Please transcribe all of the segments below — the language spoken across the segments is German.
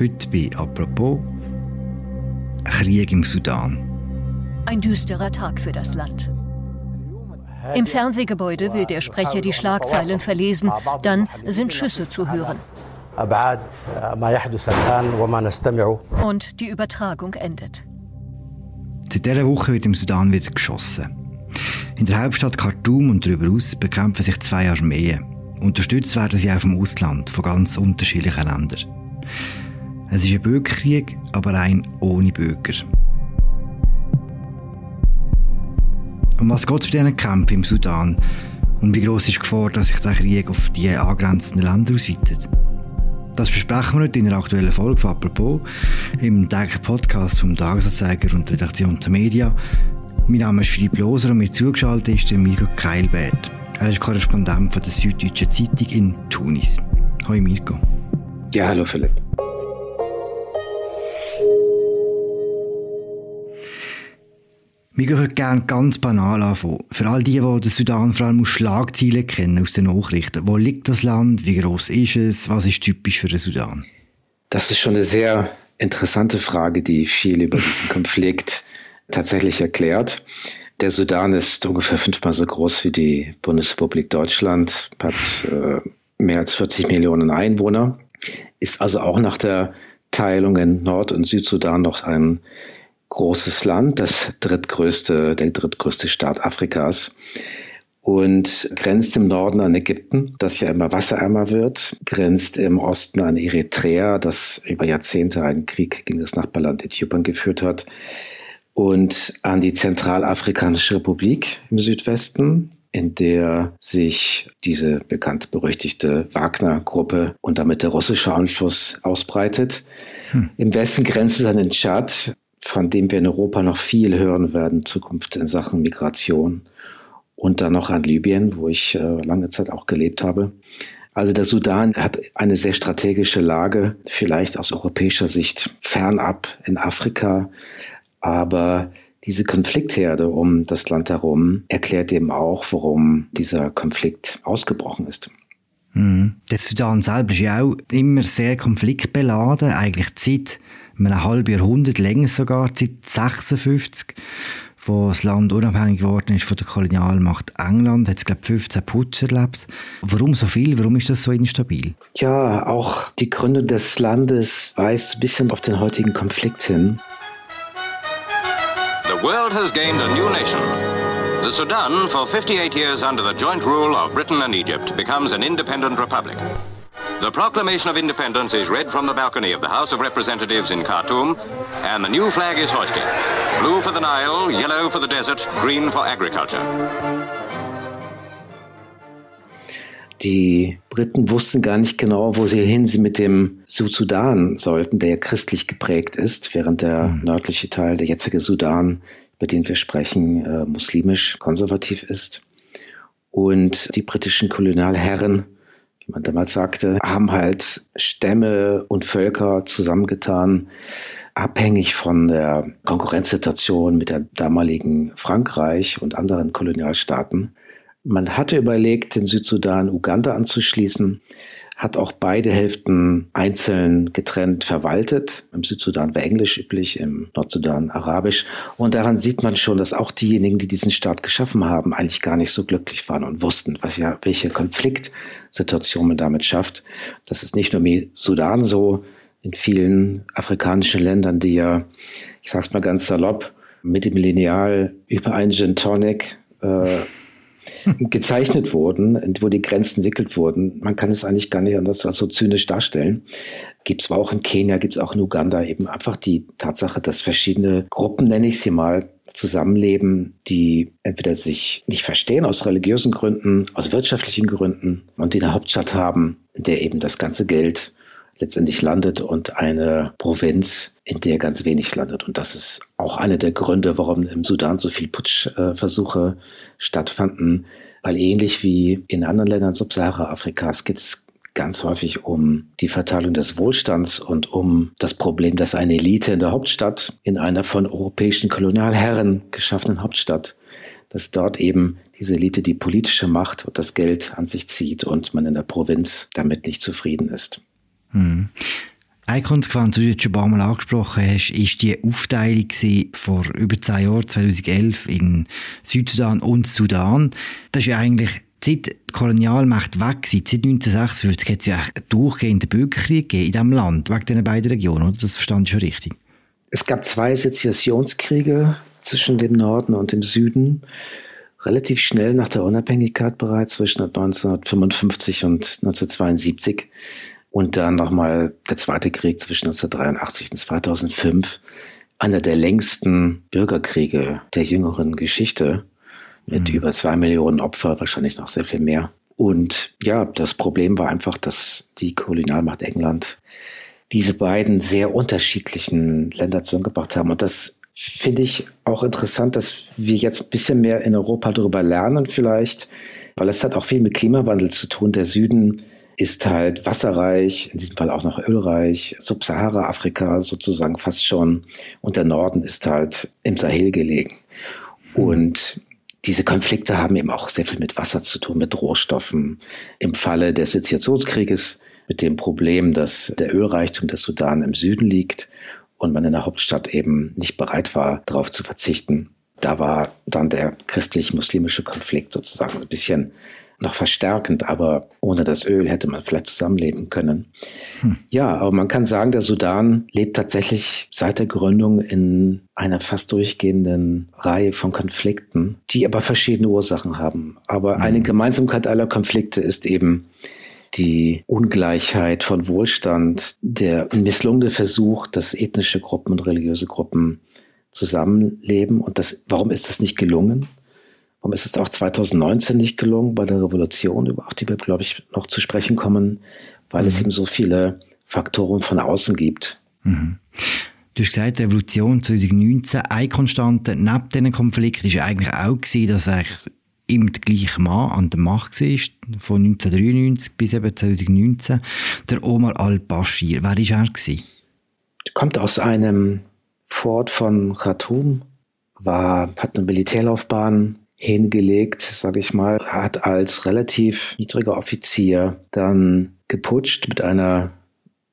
Heute bei Apropos Krieg im Sudan. Ein düsterer Tag für das Land. Im Fernsehgebäude will der Sprecher die Schlagzeilen verlesen, dann sind Schüsse zu hören. Und die Übertragung endet. Seit dieser Woche wird im Sudan wieder geschossen. In der Hauptstadt Khartoum und darüber aus bekämpfen sich zwei Armeen. Unterstützt werden sie auch vom Ausland, von ganz unterschiedlichen Ländern. Es ist ein Bürgerkrieg, aber ein ohne Bürger. Um was geht es bei diesen Kämpfen im Sudan? Und wie groß ist die Gefahr, dass sich der Krieg auf die angrenzenden Länder ausweitet? Das besprechen wir heute in der aktuellen Folge von «Apropos» im täglichen Podcast vom Tagesanzeiger und Redaktion der Media. Mein Name ist Philipp Loser und mir zugeschaltet ist der Mirko Keilbert. Er ist Korrespondent von der Süddeutschen Zeitung in Tunis. Hallo Mirko. Ja, hallo Philipp. Wir gehen gerne ganz banal anfangen. Für all die, die den Sudan vor allem aus Schlagzeilen kennen, aus den Nachrichten. Wo liegt das Land? Wie groß ist es? Was ist typisch für den Sudan? Das ist schon eine sehr interessante Frage, die viel über diesen Konflikt tatsächlich erklärt. Der Sudan ist ungefähr fünfmal so groß wie die Bundesrepublik Deutschland, hat äh, mehr als 40 Millionen Einwohner, ist also auch nach der Teilung in Nord- und Südsudan noch ein großes Land, das drittgrößte, der drittgrößte Staat Afrikas und grenzt im Norden an Ägypten, das ja immer wasserärmer wird, grenzt im Osten an Eritrea, das über Jahrzehnte einen Krieg gegen das Nachbarland Äthiopien geführt hat, und an die Zentralafrikanische Republik im Südwesten, in der sich diese bekannt berüchtigte Wagner-Gruppe und damit der russische Einfluss ausbreitet. Hm. Im Westen grenzt es an den Tschad, von dem wir in Europa noch viel hören werden, Zukunft in Sachen Migration. Und dann noch an Libyen, wo ich äh, lange Zeit auch gelebt habe. Also der Sudan hat eine sehr strategische Lage, vielleicht aus europäischer Sicht fernab in Afrika, aber diese Konfliktherde um das Land herum erklärt eben auch, warum dieser Konflikt ausgebrochen ist. Mhm. Der Sudan selber ist ja auch immer sehr konfliktbeladen, eigentlich seit einem halben Jahrhundert, länger sogar, seit 56, wo das Land unabhängig geworden ist von der Kolonialmacht England, hat es glaube 15 Putsch erlebt. Warum so viel? Warum ist das so instabil? Ja, auch die Gründung des Landes weist ein bisschen auf den heutigen Konflikt hin. The world has gained a new nation. The Sudan, for 58 years under the joint rule of Britain and Egypt, becomes an independent republic. The Proclamation of Independence is read from the balcony of the House of Representatives in Khartoum, and the new flag is hoisted. Blue for the Nile, yellow for the desert, green for agriculture. Die Briten wussten gar nicht genau, wo sie hin sie mit dem Südsudan sollten, der ja christlich geprägt ist, während der mhm. nördliche Teil, der jetzige Sudan, über den wir sprechen, äh, muslimisch konservativ ist. Und die britischen Kolonialherren man damals sagte, haben halt Stämme und Völker zusammengetan, abhängig von der Konkurrenzsituation mit der damaligen Frankreich und anderen Kolonialstaaten. Man hatte überlegt, den Südsudan Uganda anzuschließen, hat auch beide Hälften einzeln getrennt verwaltet. Im Südsudan war Englisch üblich, im Nordsudan Arabisch. Und daran sieht man schon, dass auch diejenigen, die diesen Staat geschaffen haben, eigentlich gar nicht so glücklich waren und wussten, was ja, welche Konfliktsituation man damit schafft. Das ist nicht nur im Sudan so, in vielen afrikanischen Ländern, die ja, ich sag's mal ganz salopp, mit dem Lineal über einen Gin äh, gezeichnet wurden, wo die Grenzen entwickelt wurden. Man kann es eigentlich gar nicht anders als so zynisch darstellen. Gibt es auch in Kenia, gibt es auch in Uganda eben einfach die Tatsache, dass verschiedene Gruppen, nenne ich sie mal, zusammenleben, die entweder sich nicht verstehen aus religiösen Gründen, aus wirtschaftlichen Gründen und die eine Hauptstadt haben, in der eben das ganze Geld letztendlich landet und eine Provinz, in der ganz wenig landet. Und das ist auch einer der Gründe, warum im Sudan so viele Putschversuche stattfanden, weil ähnlich wie in anderen Ländern Subsahara-Afrikas geht es ganz häufig um die Verteilung des Wohlstands und um das Problem, dass eine Elite in der Hauptstadt, in einer von europäischen Kolonialherren geschaffenen Hauptstadt, dass dort eben diese Elite die politische Macht und das Geld an sich zieht und man in der Provinz damit nicht zufrieden ist. Hm. Eine Konsequenz, die du jetzt schon ein paar Mal angesprochen hast, ist die Aufteilung vor über zehn Jahren, 2011, in Südsudan und Sudan. Das ist ja eigentlich seit die Kolonialmacht weg sind, seit 1946, hat es ja einen durchgehenden Bürgerkrieg gegeben in diesem Land, wegen diesen beiden Regionen, oder? Das verstand ich schon richtig. Es gab zwei Sezessionskriege zwischen dem Norden und dem Süden, relativ schnell nach der Unabhängigkeit bereits, zwischen 1955 und 1972. Und dann nochmal der Zweite Krieg zwischen 1983 und 2005. Einer der längsten Bürgerkriege der jüngeren Geschichte mit mhm. über zwei Millionen Opfer, wahrscheinlich noch sehr viel mehr. Und ja, das Problem war einfach, dass die Kolonialmacht England diese beiden sehr unterschiedlichen Länder zusammengebracht haben. Und das finde ich auch interessant, dass wir jetzt ein bisschen mehr in Europa darüber lernen vielleicht, weil es hat auch viel mit Klimawandel zu tun. Der Süden ist halt wasserreich, in diesem Fall auch noch ölreich, Subsahara-Afrika sozusagen fast schon und der Norden ist halt im Sahel gelegen. Und diese Konflikte haben eben auch sehr viel mit Wasser zu tun, mit Rohstoffen. Im Falle des Sezessionskrieges mit dem Problem, dass der Ölreichtum des Sudan im Süden liegt und man in der Hauptstadt eben nicht bereit war, darauf zu verzichten. Da war dann der christlich-muslimische Konflikt sozusagen ein bisschen noch verstärkend, aber ohne das Öl hätte man vielleicht zusammenleben können. Hm. Ja, aber man kann sagen, der Sudan lebt tatsächlich seit der Gründung in einer fast durchgehenden Reihe von Konflikten, die aber verschiedene Ursachen haben. Aber hm. eine Gemeinsamkeit aller Konflikte ist eben die Ungleichheit von Wohlstand, der misslungene Versuch, dass ethnische Gruppen und religiöse Gruppen zusammenleben. Und das, warum ist das nicht gelungen? Warum ist es auch 2019 nicht gelungen bei der Revolution, auf die wir, glaube ich, noch zu sprechen kommen, weil mhm. es eben so viele Faktoren von außen gibt. Mhm. Du hast gesagt, Revolution 2019, eine Konstante neben diesen Konflikten war eigentlich auch, gewesen, dass eigentlich immer der gleiche Mann an der Macht war, von 1993 bis eben 2019, der Omar al-Bashir. Wer war er? Gewesen? Er kommt aus einem Fort von Khartoum, war, hat eine Militärlaufbahn hingelegt, sage ich mal, hat als relativ niedriger Offizier dann geputscht mit einer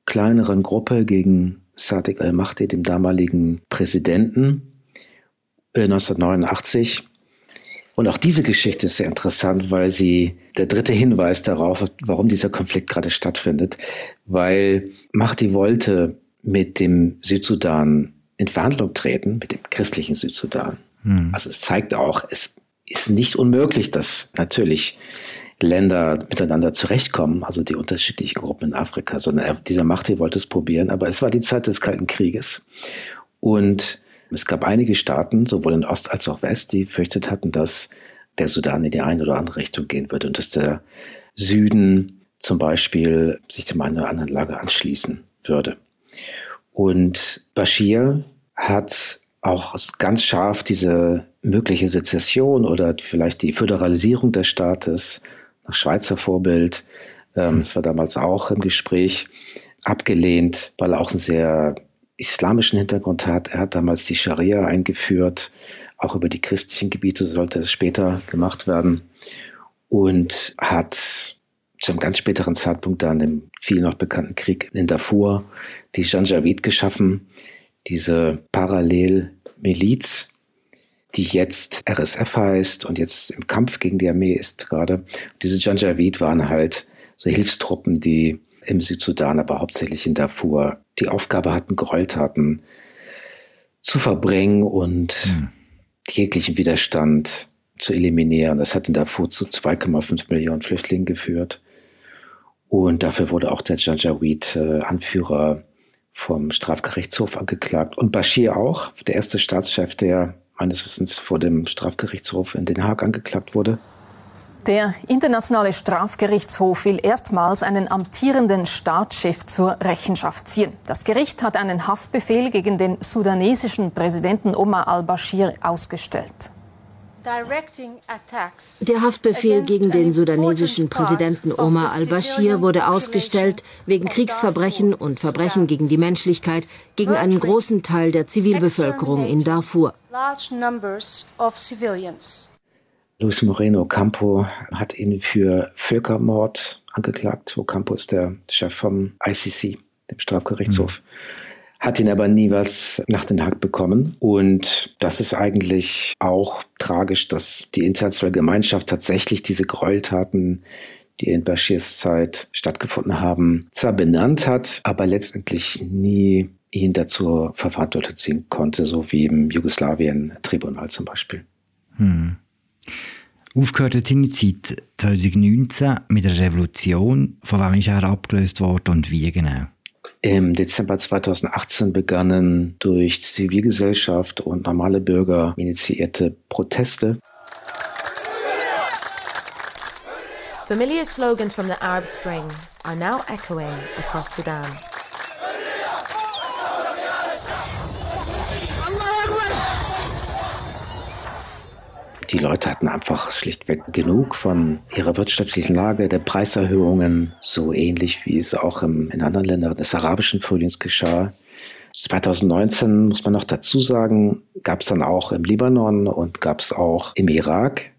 kleineren Gruppe gegen Sadiq al-Mahdi, dem damaligen Präsidenten, 1989. Äh, Und auch diese Geschichte ist sehr interessant, weil sie der dritte Hinweis darauf, warum dieser Konflikt gerade stattfindet, weil Mahdi wollte mit dem Südsudan in Verhandlung treten, mit dem christlichen Südsudan. Hm. Also es zeigt auch, es ist nicht unmöglich, dass natürlich Länder miteinander zurechtkommen, also die unterschiedlichen Gruppen in Afrika, sondern er, dieser Macht wollte es probieren, aber es war die Zeit des Kalten Krieges. Und es gab einige Staaten, sowohl in Ost als auch West, die fürchtet hatten, dass der Sudan in die eine oder andere Richtung gehen würde und dass der Süden zum Beispiel sich dem einen oder anderen Lager anschließen würde. Und Bashir hat auch ganz scharf diese mögliche Sezession oder vielleicht die Föderalisierung des Staates nach Schweizer Vorbild, ähm, das war damals auch im Gespräch, abgelehnt, weil er auch einen sehr islamischen Hintergrund hat. Er hat damals die Scharia eingeführt, auch über die christlichen Gebiete sollte es später gemacht werden und hat zu einem ganz späteren Zeitpunkt dann im viel noch bekannten Krieg in Darfur die Janjaweed geschaffen, diese Parallelmiliz, die jetzt RSF heißt und jetzt im Kampf gegen die Armee ist gerade. Diese Janjaweed waren halt so Hilfstruppen, die im Südsudan, aber hauptsächlich in Darfur, die Aufgabe hatten, Gräueltaten zu verbringen und mhm. jeglichen Widerstand zu eliminieren. Das hat in Darfur zu 2,5 Millionen Flüchtlingen geführt. Und dafür wurde auch der Janjaweed-Anführer äh, vom Strafgerichtshof angeklagt. Und Bashir auch, der erste Staatschef, der meines Wissens vor dem Strafgerichtshof in Den Haag angeklagt wurde. Der Internationale Strafgerichtshof will erstmals einen amtierenden Staatschef zur Rechenschaft ziehen. Das Gericht hat einen Haftbefehl gegen den sudanesischen Präsidenten Omar al-Bashir ausgestellt. Der Haftbefehl gegen den sudanesischen Präsidenten Omar al-Bashir wurde ausgestellt wegen Kriegsverbrechen und Verbrechen gegen die Menschlichkeit gegen einen großen Teil der Zivilbevölkerung in Darfur. Luis Moreno Ocampo hat ihn für Völkermord angeklagt. Ocampo ist der Chef vom ICC. dem Strafgerichtshof. Mhm hat ihn aber nie was nach den Hack bekommen. Und das ist eigentlich auch tragisch, dass die internationale Gemeinschaft tatsächlich diese Gräueltaten, die in Bashirs Zeit stattgefunden haben, zwar benannt hat, aber letztendlich nie ihn dazu Verantwortung ziehen konnte, so wie im Jugoslawien-Tribunal zum Beispiel. Hm. Aufgehört hat seine Zeit 2019 mit der Revolution. Von wem ist er abgelöst worden und wie genau? Im Dezember 2018 begannen durch Zivilgesellschaft und normale Bürger initiierte Proteste. Familiar slogans from the Arab Spring are now echoing across Sudan. Die Leute hatten einfach schlichtweg genug von ihrer wirtschaftlichen Lage, der Preiserhöhungen, so ähnlich wie es auch im, in anderen Ländern des arabischen Frühlings geschah. 2019 muss man noch dazu sagen, gab es dann auch im Libanon und gab es auch im Irak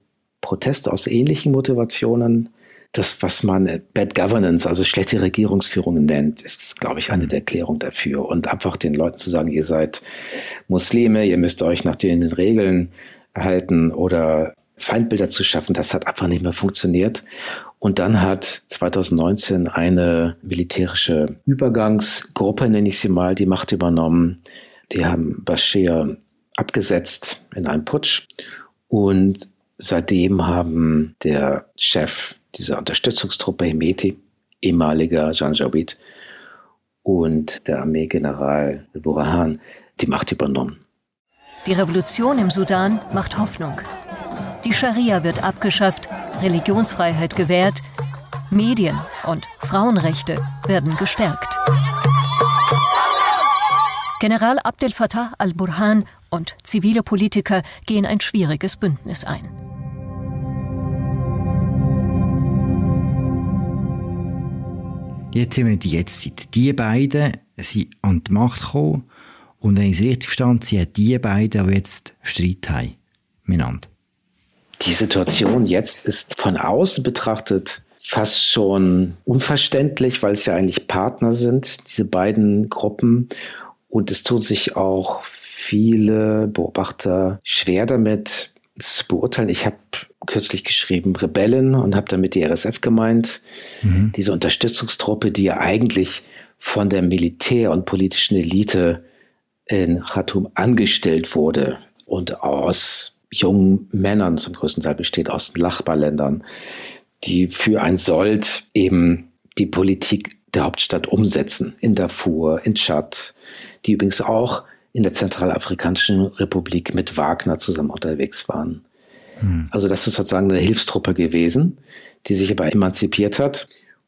Proteste aus ähnlichen Motivationen. Das, was man Bad Governance, also schlechte Regierungsführung nennt, ist, glaube ich, eine der Erklärungen dafür. Und einfach den Leuten zu sagen, ihr seid Muslime, ihr müsst euch nach den Regeln halten oder Feindbilder zu schaffen, das hat einfach nicht mehr funktioniert. Und dann hat 2019 eine militärische Übergangsgruppe, nenne ich sie mal, die Macht übernommen. Die haben Bashir abgesetzt in einem Putsch. Und seitdem haben der Chef dieser Unterstützungstruppe Hemeti, ehemaliger Janjaweed, und der Armeegeneral Burhan die Macht übernommen. Die Revolution im Sudan macht Hoffnung. Die Scharia wird abgeschafft, Religionsfreiheit gewährt, Medien und Frauenrechte werden gestärkt. General Abdel Fattah al-Burhan und zivile Politiker gehen ein schwieriges Bündnis ein. Jetzt sind wir in die Jetztzeit. Die beiden sind an die Macht gekommen und wenn ich es richtig verstanden sind die beiden, die jetzt Streit haben miteinander. Die Situation jetzt ist von außen betrachtet fast schon unverständlich, weil es ja eigentlich Partner sind, diese beiden Gruppen. Und es tun sich auch viele Beobachter schwer damit, zu beurteilen. Ich habe kürzlich geschrieben Rebellen und habe damit die RSF gemeint. Mhm. Diese Unterstützungstruppe, die ja eigentlich von der Militär- und politischen Elite in Khartoum angestellt wurde und aus jungen Männern zum größten Teil besteht, aus den Nachbarländern, die für ein Sold eben die Politik der Hauptstadt umsetzen, in Darfur, in Tschad, die übrigens auch in der Zentralafrikanischen Republik mit Wagner zusammen unterwegs waren. Hm. Also das ist sozusagen eine Hilfstruppe gewesen, die sich aber emanzipiert hat.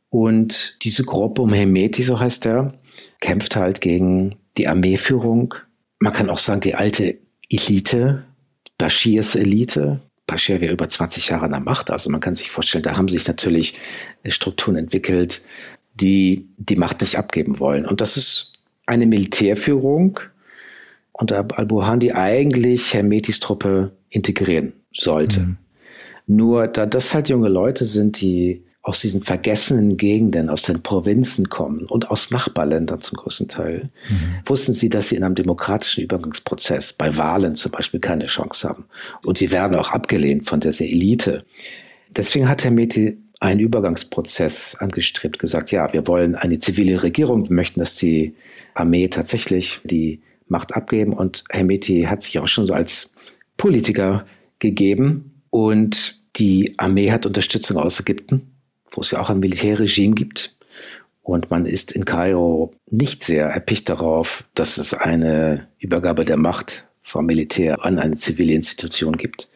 Und diese Gruppe um Hemeti, so heißt er, kämpft halt gegen die Armeeführung, man kann auch sagen, die alte Elite, Bashirs Elite. Bashir wäre über 20 Jahre an der Macht, also man kann sich vorstellen, da haben sich natürlich Strukturen entwickelt, die die Macht nicht abgeben wollen. Und das ist eine Militärführung unter al-Burhan, die eigentlich Hermetis Truppe integrieren sollte. Mhm. Nur da das halt junge Leute sind, die aus diesen vergessenen Gegenden, aus den Provinzen kommen und aus Nachbarländern zum größten Teil, mhm. wussten sie, dass sie in einem demokratischen Übergangsprozess bei Wahlen zum Beispiel keine Chance haben. Und sie werden auch abgelehnt von dieser Elite. Deswegen hat Herr Meti einen Übergangsprozess angestrebt, gesagt, ja, wir wollen eine zivile Regierung, wir möchten, dass die Armee tatsächlich die Macht abgeben. Und Herr Meti hat sich auch schon so als Politiker gegeben und die Armee hat Unterstützung aus Ägypten wo es ja auch ein Militärregime gibt. Und man ist in Kairo nicht sehr erpicht darauf, dass es eine Übergabe der Macht vom Militär an eine zivile Institution gibt.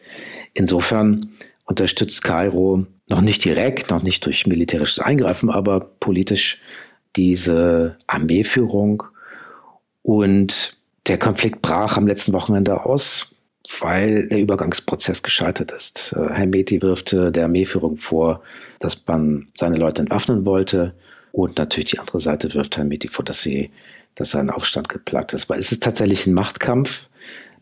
Insofern unterstützt Kairo noch nicht direkt, noch nicht durch militärisches Eingreifen, aber politisch diese Armeeführung. Und der Konflikt brach am letzten Wochenende aus weil der Übergangsprozess gescheitert ist. Äh, Herr Meti wirft der Armeeführung vor, dass man seine Leute entwaffnen wollte. Und natürlich die andere Seite wirft Herr Meti vor, dass sie, dass sein Aufstand geplagt ist. Weil es ist tatsächlich ein Machtkampf.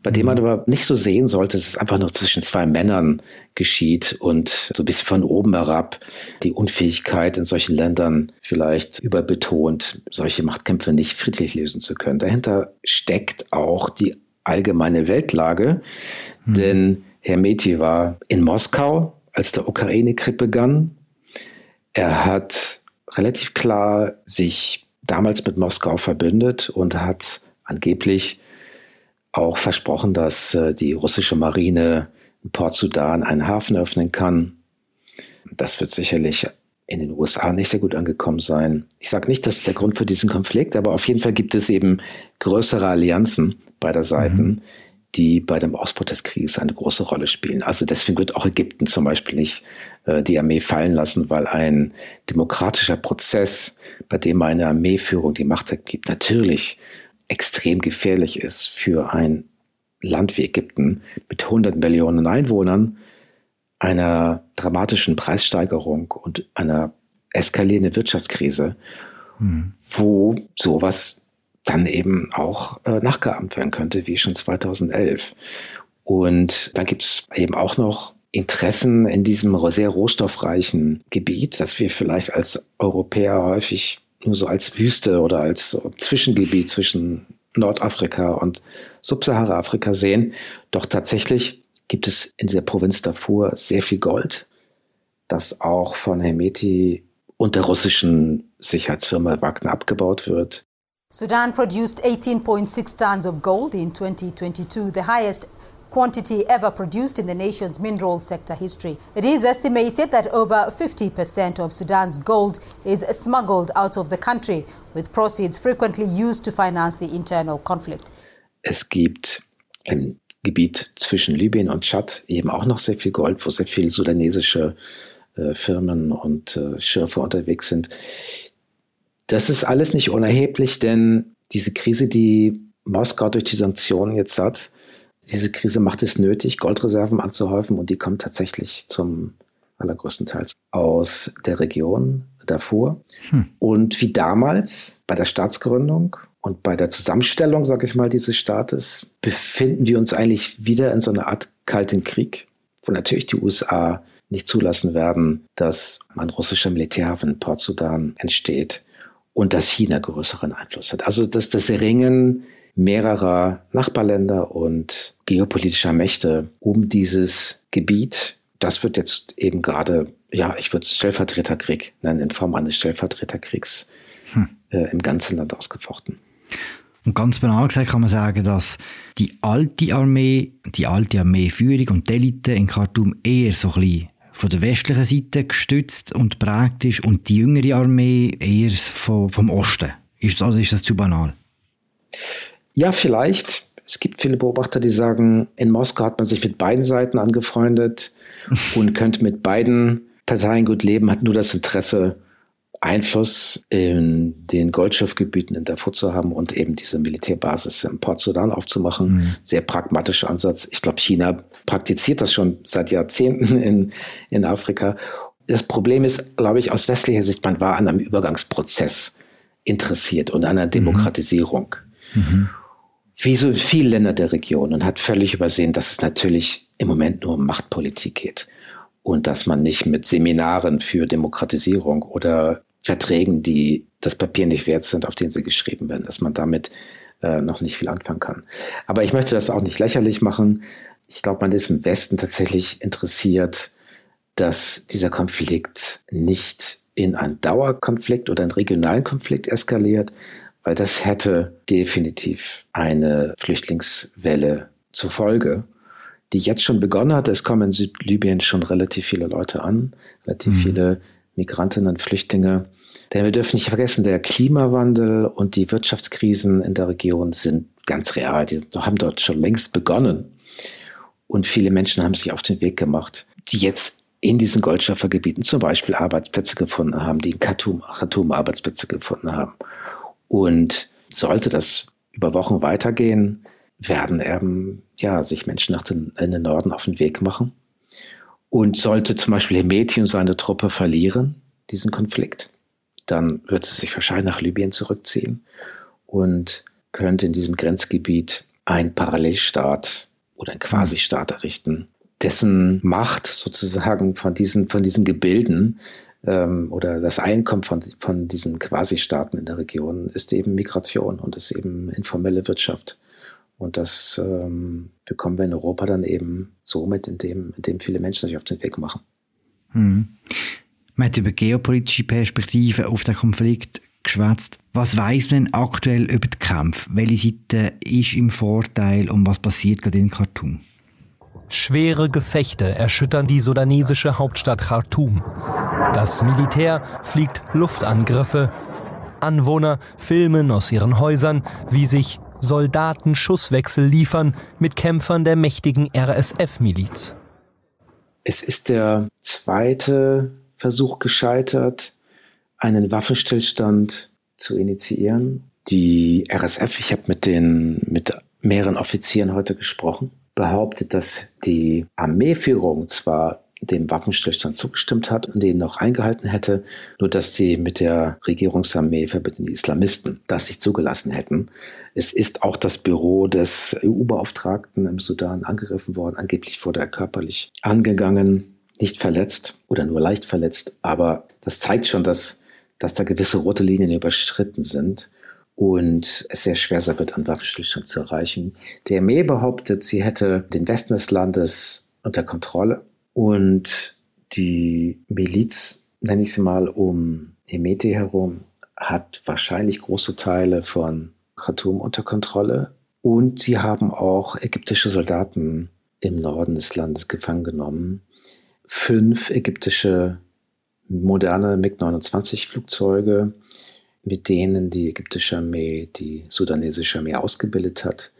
bei dem man aber nicht so sehen sollte, dass es einfach nur zwischen zwei Männern geschieht und so ein bisschen von oben herab die Unfähigkeit in solchen Ländern vielleicht überbetont, solche Machtkämpfe nicht friedlich lösen zu können. Dahinter steckt auch die allgemeine Weltlage, hm. denn Hermeti war in Moskau, als der Ukraine-Krieg begann. Er hat relativ klar sich damals mit Moskau verbündet und hat angeblich auch versprochen, dass äh, die russische Marine in Port Sudan einen Hafen öffnen kann. Das wird sicherlich in den USA nicht sehr gut angekommen sein. Ich sage nicht, das ist der Grund für diesen Konflikt, aber auf jeden Fall gibt es eben größere Allianzen beider Seiten, mhm. die bei dem Ausbruch des Krieges eine große Rolle spielen. Also deswegen wird auch Ägypten zum Beispiel nicht äh, die Armee fallen lassen, weil ein demokratischer Prozess, bei dem eine Armeeführung die Macht gibt, natürlich extrem gefährlich ist für ein Land wie Ägypten mit 100 Millionen Einwohnern, einer dramatischen Preissteigerung und einer eskalierenden Wirtschaftskrise, hm. wo sowas dann eben auch äh, nachgeahmt werden könnte, wie schon 2011. Und dann gibt es eben auch noch Interessen in diesem sehr rohstoffreichen Gebiet, das wir vielleicht als Europäer häufig nur so als Wüste oder als Zwischengebiet zwischen Nordafrika und Subsahara-Afrika sehen. Doch tatsächlich gibt es in dieser Provinz Darfur sehr viel Gold, das auch von Hemeti und der russischen Sicherheitsfirma Wagner abgebaut wird. Sudan produced 18.6 tons of gold in 2022, the highest quantity ever produced in the nation's mineral sector history. It is estimated that over 50% of Sudan's gold is smuggled out of the country, with proceeds frequently used to finance the internal conflict. Es gibt im Gebiet zwischen Libyen und Tschad eben auch noch sehr viel Gold, wo sehr viele sudanesische äh, Firmen und äh, Schürfe unterwegs sind. Das ist alles nicht unerheblich, denn diese Krise, die Moskau durch die Sanktionen jetzt hat, diese Krise macht es nötig, Goldreserven anzuhäufen und die kommen tatsächlich zum allergrößten Teil aus der Region Darfur. Hm. Und wie damals bei der Staatsgründung und bei der Zusammenstellung, sage ich mal, dieses Staates, befinden wir uns eigentlich wieder in so einer Art kalten Krieg, wo natürlich die USA nicht zulassen werden, dass ein russischer Militärhafen in Port Sudan entsteht und dass China größeren Einfluss hat. Also dass das Ringen mehrerer Nachbarländer und geopolitischer Mächte um dieses Gebiet. Das wird jetzt eben gerade, ja, ich würde es Stellvertreterkrieg nennen, in Form eines Stellvertreterkriegs hm. äh, im ganzen Land ausgefochten. Und ganz banal gesagt kann man sagen, dass die alte Armee, die alte Armeeführung und die Elite in Khartoum eher so ein bisschen von der westlichen Seite gestützt und prägt ist und die jüngere Armee eher vom, vom Osten. Ist, also ist das zu banal? Ja, vielleicht. Es gibt viele Beobachter, die sagen, in Moskau hat man sich mit beiden Seiten angefreundet und könnte mit beiden Parteien gut leben, hat nur das Interesse, Einfluss in den Goldschiffgebieten in Darfur zu haben und eben diese Militärbasis im Port Sudan aufzumachen. Mhm. Sehr pragmatischer Ansatz. Ich glaube, China praktiziert das schon seit Jahrzehnten in, in Afrika. Das Problem ist, glaube ich, aus westlicher Sicht, man war an einem Übergangsprozess interessiert und an einer mhm. Demokratisierung. Mhm wie so viele Länder der Region und hat völlig übersehen, dass es natürlich im Moment nur um Machtpolitik geht und dass man nicht mit Seminaren für Demokratisierung oder Verträgen, die das Papier nicht wert sind, auf denen sie geschrieben werden, dass man damit äh, noch nicht viel anfangen kann. Aber ich möchte das auch nicht lächerlich machen. Ich glaube, man ist im Westen tatsächlich interessiert, dass dieser Konflikt nicht in einen Dauerkonflikt oder einen regionalen Konflikt eskaliert, weil das hätte definitiv eine Flüchtlingswelle zur Folge, die jetzt schon begonnen hat. Es kommen in Südlibyen schon relativ viele Leute an, relativ mhm. viele Migrantinnen und Flüchtlinge. Denn wir dürfen nicht vergessen, der Klimawandel und die Wirtschaftskrisen in der Region sind ganz real. Die haben dort schon längst begonnen. Und viele Menschen haben sich auf den Weg gemacht, die jetzt in diesen Goldschöpfergebieten zum Beispiel Arbeitsplätze gefunden haben, die in Khartoum, Khartoum Arbeitsplätze gefunden haben. Und sollte das über Wochen weitergehen, werden eben, ja, sich Menschen nach den, in den Norden auf den Weg machen. Und sollte zum Beispiel Hemeti und seine Truppe verlieren, diesen Konflikt, dann wird sie sich wahrscheinlich nach Libyen zurückziehen und könnte in diesem Grenzgebiet einen Parallelstaat oder einen Quasi-Staat errichten, dessen Macht sozusagen von diesen, von diesen Gebilden ähm, oder das Einkommen von, von diesen Quasi-Staaten in der Region ist eben Migration und ist eben informelle Wirtschaft. Und das ähm, bekommen wir in Europa dann eben so mit, indem, indem viele Menschen sich auf den Weg machen. Hm. Man hat über geopolitische Perspektiven auf den Konflikt geschwätzt. Was weiß man aktuell über den Kampf? Welche Seite ist im Vorteil und was passiert gerade in Khartoum? Schwere Gefechte erschüttern die sudanesische Hauptstadt Khartoum. Das Militär fliegt Luftangriffe. Anwohner filmen aus ihren Häusern, wie sich Soldaten Schusswechsel liefern mit Kämpfern der mächtigen RSF-Miliz. Es ist der zweite Versuch gescheitert, einen Waffenstillstand zu initiieren. Die RSF, ich habe mit den mit mehreren Offizieren heute gesprochen, behauptet, dass die Armeeführung zwar dem Waffenstillstand zugestimmt hat und den noch eingehalten hätte, nur dass sie mit der Regierungsarmee verbindeten Islamisten das nicht zugelassen hätten. Es ist auch das Büro des EU-Beauftragten im Sudan angegriffen worden. Angeblich wurde er körperlich angegangen, nicht verletzt oder nur leicht verletzt. Aber das zeigt schon, dass, dass da gewisse rote Linien überschritten sind und es sehr schwer sein wird, einen Waffenstillstand zu erreichen. Die Armee behauptet, sie hätte den Westen des Landes unter Kontrolle und die Miliz, nenne ich sie mal, um Hemeti herum, hat wahrscheinlich große Teile von Khartoum unter Kontrolle. Und sie haben auch ägyptische Soldaten im Norden des Landes gefangen genommen. Fünf ägyptische moderne MiG-29-Flugzeuge, mit denen die ägyptische Armee die sudanesische Armee ausgebildet hat.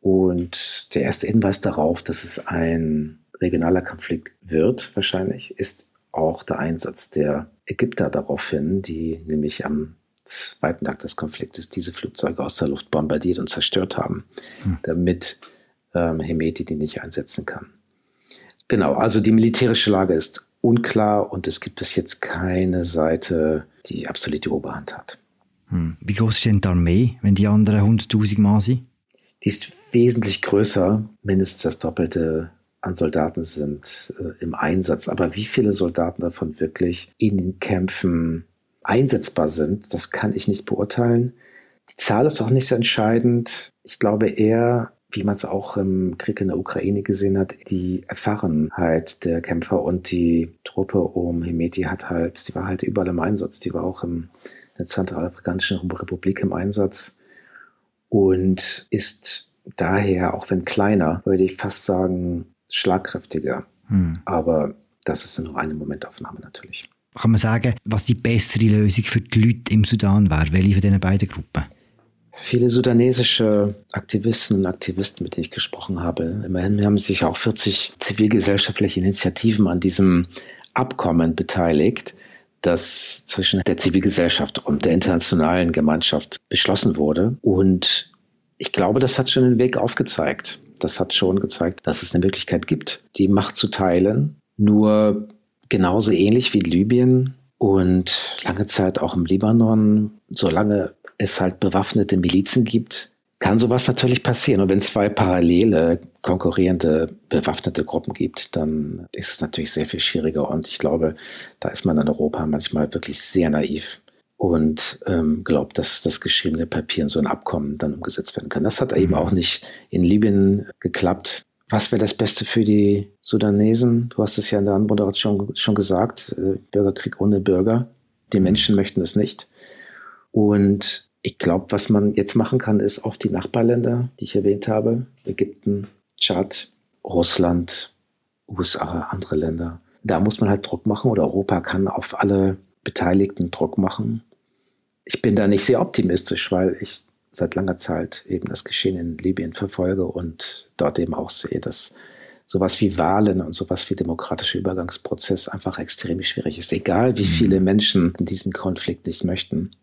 Und der erste Hinweis darauf, dass es ein regionaler Konflikt wird, wahrscheinlich, ist auch der Einsatz der Ägypter daraufhin, die nämlich am zweiten Tag des Konfliktes diese Flugzeuge aus der Luft bombardiert und zerstört haben, hm. damit ähm, Hemeti die nicht einsetzen kann. Genau, also die militärische Lage ist unklar und es gibt bis jetzt keine Seite, die absolut die Oberhand hat. Hm. Wie groß ist denn die Armee, wenn die anderen 100.000 Mann sind? Die ist wesentlich größer, mindestens das Doppelte an Soldaten sind äh, im Einsatz. Aber wie viele Soldaten davon wirklich in den Kämpfen einsetzbar sind, das kann ich nicht beurteilen. Die Zahl ist auch nicht so entscheidend. Ich glaube eher, wie man es auch im Krieg in der Ukraine gesehen hat, die Erfahrenheit der Kämpfer und die Truppe um Hemeti hat halt, die war halt überall im Einsatz. Die war auch im, in der Zentralafrikanischen Republik im Einsatz und ist daher, auch wenn kleiner, würde ich fast sagen, schlagkräftiger. Hm. Aber das ist nur eine Momentaufnahme natürlich. Kann man sagen, was die bessere Lösung für die Leute im Sudan wäre? Welche von diesen beiden Gruppen? Viele sudanesische Aktivisten und Aktivisten, mit denen ich gesprochen habe, immerhin haben sich auch 40 zivilgesellschaftliche Initiativen an diesem Abkommen beteiligt, das zwischen der Zivilgesellschaft und der internationalen Gemeinschaft beschlossen wurde. Und ich glaube, das hat schon den Weg aufgezeigt das hat schon gezeigt, dass es eine Möglichkeit gibt, die Macht zu teilen. Nur genauso ähnlich wie Libyen und lange Zeit auch im Libanon, solange es halt bewaffnete Milizen gibt, kann sowas natürlich passieren. Und wenn es zwei parallele, konkurrierende, bewaffnete Gruppen gibt, dann ist es natürlich sehr viel schwieriger. Und ich glaube, da ist man in Europa manchmal wirklich sehr naiv und ähm, glaubt, dass das geschriebene Papier in so ein Abkommen dann umgesetzt werden kann. Das hat eben mhm. auch nicht in Libyen geklappt. Was wäre das Beste für die Sudanesen? Du hast es ja in der Anmoderation schon, schon gesagt, äh, Bürgerkrieg ohne Bürger. Die mhm. Menschen möchten es nicht. Und ich glaube, was man jetzt machen kann, ist auf die Nachbarländer, die ich erwähnt habe, Ägypten, Tschad, Russland, USA, andere Länder. Da muss man halt Druck machen oder Europa kann auf alle Beteiligten Druck machen ich bin da nicht sehr optimistisch, weil ich seit langer Zeit eben das Geschehen in Libyen verfolge und dort eben auch sehe, dass sowas wie Wahlen und sowas wie demokratischer Übergangsprozess einfach extrem schwierig ist, egal wie mhm. viele Menschen diesen Konflikt nicht möchten.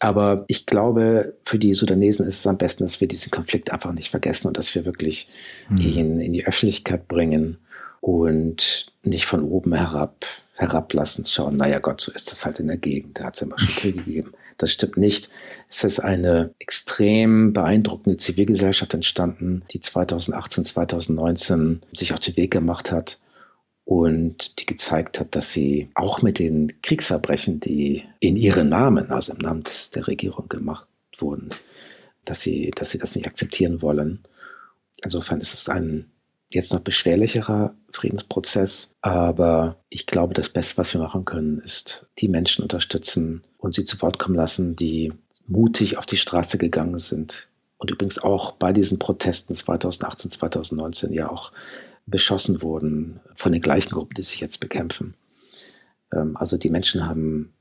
Aber ich glaube, für die Sudanesen ist es am besten, dass wir diesen Konflikt einfach nicht vergessen und dass wir wirklich mhm. ihn in die Öffentlichkeit bringen und nicht von oben herab herablassen, schauen, naja Gott, so ist das halt in der Gegend, da hat es immer schon Kriege gegeben. Das stimmt nicht. Es ist eine extrem beeindruckende Zivilgesellschaft entstanden, die 2018, 2019 sich auf den Weg gemacht hat und die gezeigt hat, dass sie auch mit den Kriegsverbrechen, die in ihrem Namen, also im Namen des, der Regierung gemacht wurden, dass sie, dass sie das nicht akzeptieren wollen. Insofern ist es ein jetzt noch beschwerlicherer Friedensprozess, aber ich glaube, das Beste, was wir machen können, ist die Menschen unterstützen und sie zu Wort kommen lassen, die mutig auf die Straße gegangen sind und übrigens auch bei diesen Protesten 2018, 2019 ja auch beschossen wurden von den gleichen Gruppen, die sich jetzt bekämpfen. Ähm, also die Menschen haben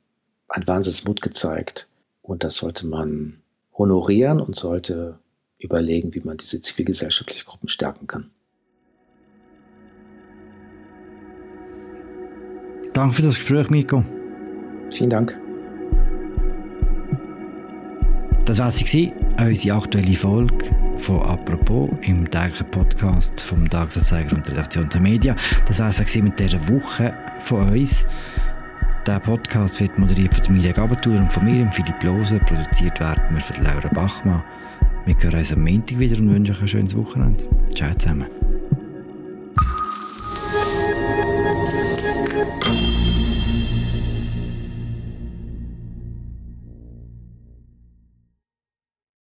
einen Wahnsinnsmut gezeigt und das sollte man honorieren und sollte überlegen, wie man diese zivilgesellschaftlichen Gruppen stärken kann. Danke für das Gespräch, Miko. Vielen Dank. Das war sie, unsere aktuelle Folge von «Apropos» im täglichen Podcast vom Tagesanzeiger und der Redaktion der Media. Das war es mit dieser Woche von uns. Der Podcast wird moderiert von Emilia Gabatuer und von mir, Philipp Lose. Produziert werden wir von Laura Bachmann. Wir hören uns am Montag wieder und wünschen euch ein schönes Wochenende. Ciao zusammen.